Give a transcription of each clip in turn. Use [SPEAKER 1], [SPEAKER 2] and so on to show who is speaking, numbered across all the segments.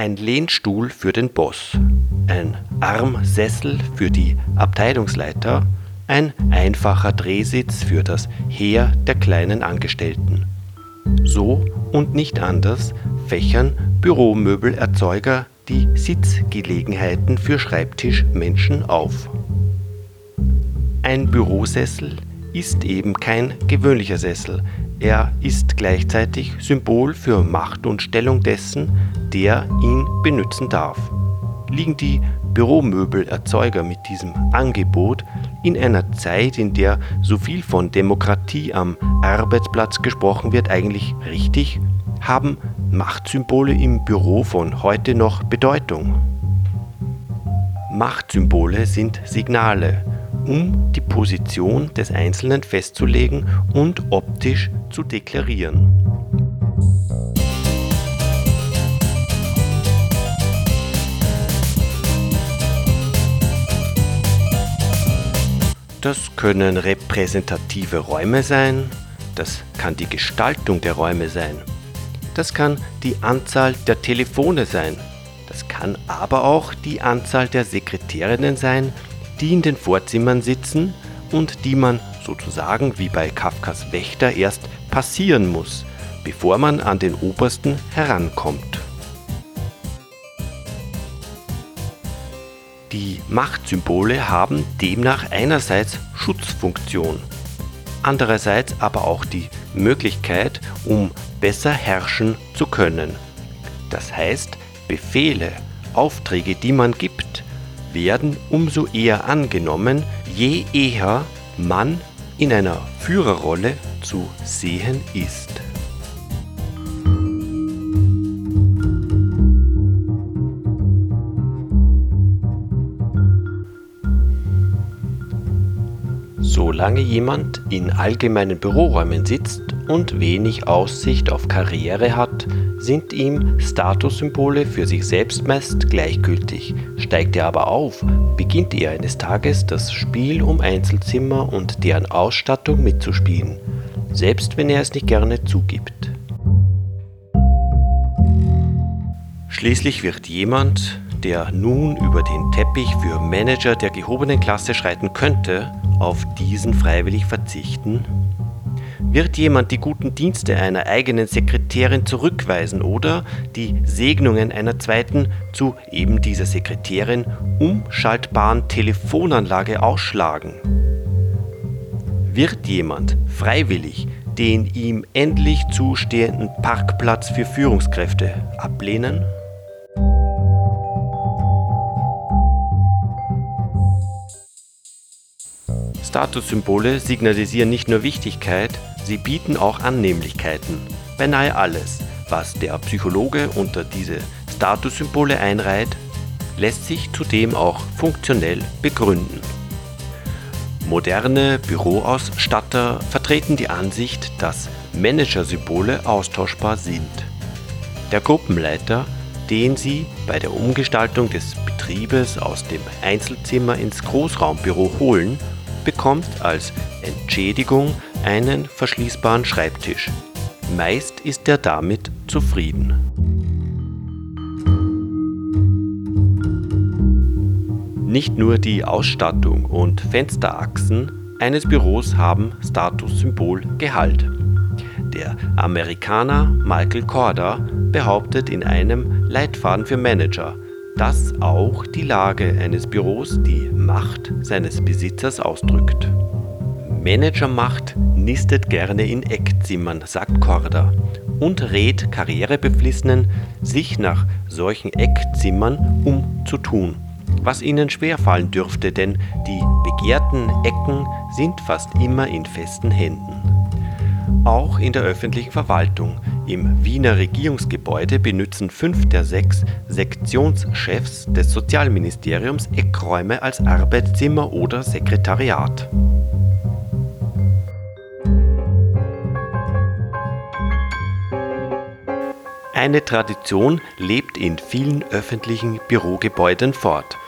[SPEAKER 1] Ein Lehnstuhl für den Boss, ein Armsessel für die Abteilungsleiter, ein einfacher Drehsitz für das Heer der kleinen Angestellten. So und nicht anders fächern Büromöbelerzeuger die Sitzgelegenheiten für Schreibtischmenschen auf. Ein Bürosessel ist eben kein gewöhnlicher Sessel, er ist gleichzeitig Symbol für Macht und Stellung dessen, der ihn benützen darf. Liegen die Büromöbelerzeuger mit diesem Angebot in einer Zeit, in der so viel von Demokratie am Arbeitsplatz gesprochen wird, eigentlich richtig? Haben Machtsymbole im Büro von heute noch Bedeutung? Machtsymbole sind Signale, um die Position des Einzelnen festzulegen und optisch zu deklarieren. Das können repräsentative Räume sein, das kann die Gestaltung der Räume sein, das kann die Anzahl der Telefone sein, das kann aber auch die Anzahl der Sekretärinnen sein, die in den Vorzimmern sitzen und die man sozusagen wie bei Kafkas Wächter erst passieren muss, bevor man an den Obersten herankommt. Die Machtsymbole haben demnach einerseits Schutzfunktion, andererseits aber auch die Möglichkeit, um besser herrschen zu können. Das heißt, Befehle, Aufträge, die man gibt, werden umso eher angenommen, je eher man in einer Führerrolle zu sehen ist. Solange jemand in allgemeinen Büroräumen sitzt und wenig Aussicht auf Karriere hat, sind ihm Statussymbole für sich selbst meist gleichgültig. Steigt er aber auf, beginnt er eines Tages das Spiel um Einzelzimmer und deren Ausstattung mitzuspielen, selbst wenn er es nicht gerne zugibt. Schließlich wird jemand, der nun über den Teppich für Manager der gehobenen Klasse schreiten könnte, auf diesen freiwillig verzichten? Wird jemand die guten Dienste einer eigenen Sekretärin zurückweisen oder die Segnungen einer zweiten zu eben dieser Sekretärin umschaltbaren Telefonanlage ausschlagen? Wird jemand freiwillig den ihm endlich zustehenden Parkplatz für Führungskräfte ablehnen? Statussymbole signalisieren nicht nur Wichtigkeit, sie bieten auch Annehmlichkeiten. Beinahe alles, was der Psychologe unter diese Statussymbole einreiht, lässt sich zudem auch funktionell begründen. Moderne Büroausstatter vertreten die Ansicht, dass Managersymbole austauschbar sind. Der Gruppenleiter, den sie bei der Umgestaltung des Betriebes aus dem Einzelzimmer ins Großraumbüro holen, bekommt als Entschädigung einen verschließbaren Schreibtisch. Meist ist er damit zufrieden. Nicht nur die Ausstattung und Fensterachsen eines Büros haben Statussymbol Gehalt. Der Amerikaner Michael Korda behauptet in einem Leitfaden für Manager, dass auch die Lage eines Büros die Macht seines Besitzers ausdrückt. Managermacht nistet gerne in Eckzimmern, sagt Korda, und rät Karrierebeflissenen, sich nach solchen Eckzimmern umzutun, was ihnen schwerfallen dürfte, denn die begehrten Ecken sind fast immer in festen Händen. Auch in der öffentlichen Verwaltung im Wiener Regierungsgebäude benützen fünf der sechs Sektionschefs des Sozialministeriums Eckräume als Arbeitszimmer oder Sekretariat. Eine Tradition lebt in vielen öffentlichen Bürogebäuden fort.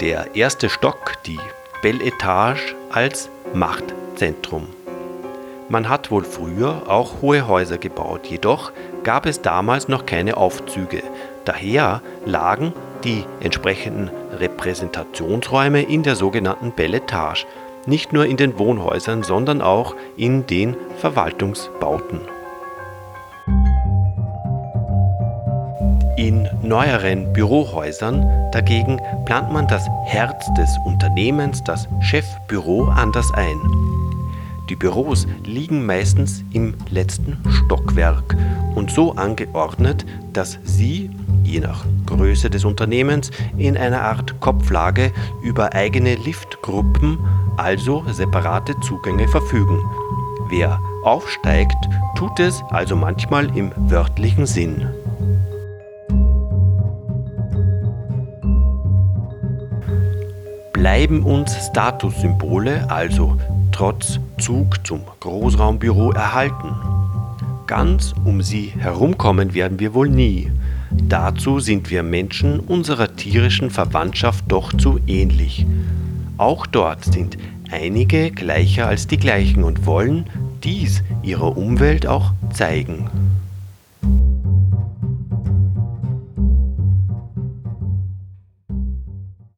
[SPEAKER 1] Der erste Stock, die Belle Etage als Machtzentrum. Man hat wohl früher auch hohe Häuser gebaut, jedoch gab es damals noch keine Aufzüge. Daher lagen die entsprechenden Repräsentationsräume in der sogenannten Belletage, nicht nur in den Wohnhäusern, sondern auch in den Verwaltungsbauten. Neueren Bürohäusern dagegen plant man das Herz des Unternehmens, das Chefbüro, anders ein. Die Büros liegen meistens im letzten Stockwerk und so angeordnet, dass sie, je nach Größe des Unternehmens, in einer Art Kopflage über eigene Liftgruppen, also separate Zugänge verfügen. Wer aufsteigt, tut es also manchmal im wörtlichen Sinn. Bleiben uns Statussymbole, also trotz Zug zum Großraumbüro, erhalten. Ganz um sie herumkommen werden wir wohl nie. Dazu sind wir Menschen unserer tierischen Verwandtschaft doch zu ähnlich. Auch dort sind einige gleicher als die gleichen und wollen dies ihrer Umwelt auch zeigen.